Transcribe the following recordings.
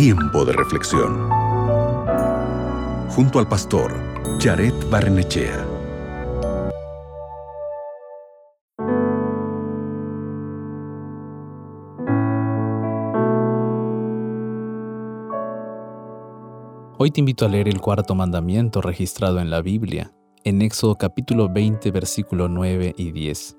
Tiempo de reflexión. Junto al pastor Jared Barnechea. Hoy te invito a leer el cuarto mandamiento registrado en la Biblia, en Éxodo capítulo 20, versículo 9 y 10.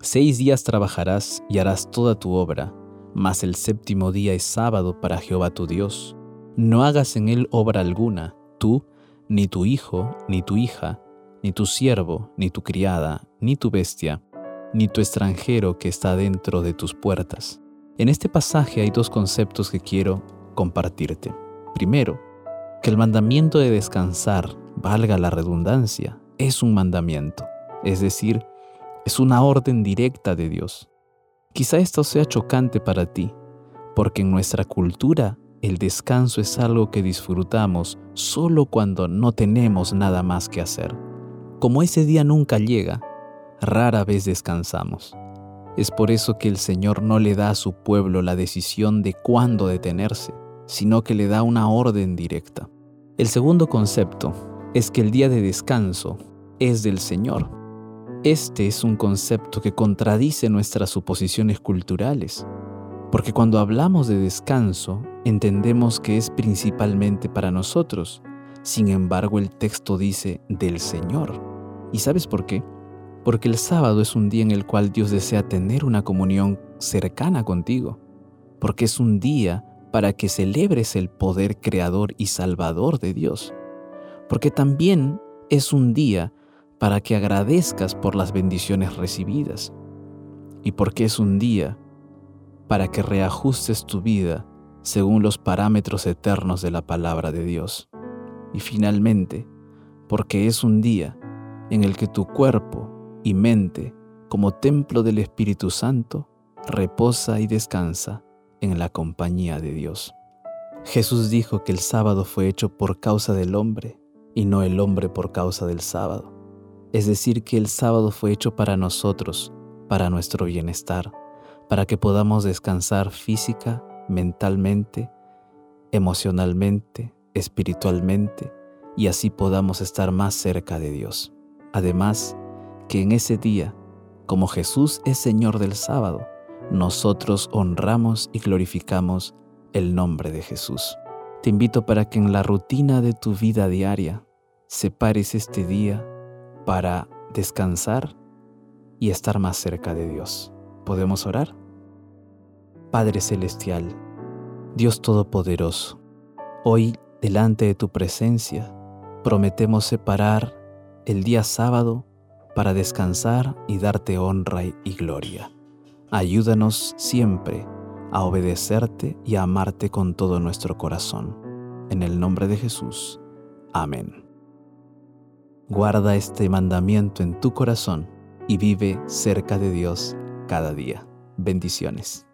Seis días trabajarás y harás toda tu obra, mas el séptimo día es sábado para Jehová tu Dios. No hagas en él obra alguna, tú, ni tu hijo, ni tu hija, ni tu siervo, ni tu criada, ni tu bestia, ni tu extranjero que está dentro de tus puertas. En este pasaje hay dos conceptos que quiero compartirte. Primero, que el mandamiento de descansar, valga la redundancia, es un mandamiento, es decir, es una orden directa de Dios. Quizá esto sea chocante para ti, porque en nuestra cultura el descanso es algo que disfrutamos solo cuando no tenemos nada más que hacer. Como ese día nunca llega, rara vez descansamos. Es por eso que el Señor no le da a su pueblo la decisión de cuándo detenerse, sino que le da una orden directa. El segundo concepto es que el día de descanso es del Señor este es un concepto que contradice nuestras suposiciones culturales, porque cuando hablamos de descanso entendemos que es principalmente para nosotros, sin embargo el texto dice del Señor. ¿Y sabes por qué? Porque el sábado es un día en el cual Dios desea tener una comunión cercana contigo, porque es un día para que celebres el poder creador y salvador de Dios, porque también es un día para que agradezcas por las bendiciones recibidas y porque es un día para que reajustes tu vida según los parámetros eternos de la palabra de Dios. Y finalmente, porque es un día en el que tu cuerpo y mente, como templo del Espíritu Santo, reposa y descansa en la compañía de Dios. Jesús dijo que el sábado fue hecho por causa del hombre y no el hombre por causa del sábado. Es decir, que el sábado fue hecho para nosotros, para nuestro bienestar, para que podamos descansar física, mentalmente, emocionalmente, espiritualmente, y así podamos estar más cerca de Dios. Además, que en ese día, como Jesús es Señor del sábado, nosotros honramos y glorificamos el nombre de Jesús. Te invito para que en la rutina de tu vida diaria separes este día para descansar y estar más cerca de Dios. ¿Podemos orar? Padre Celestial, Dios Todopoderoso, hoy delante de tu presencia prometemos separar el día sábado para descansar y darte honra y gloria. Ayúdanos siempre a obedecerte y a amarte con todo nuestro corazón. En el nombre de Jesús. Amén. Guarda este mandamiento en tu corazón y vive cerca de Dios cada día. Bendiciones.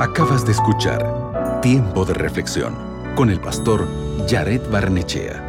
Acabas de escuchar Tiempo de Reflexión con el pastor Jared Barnechea.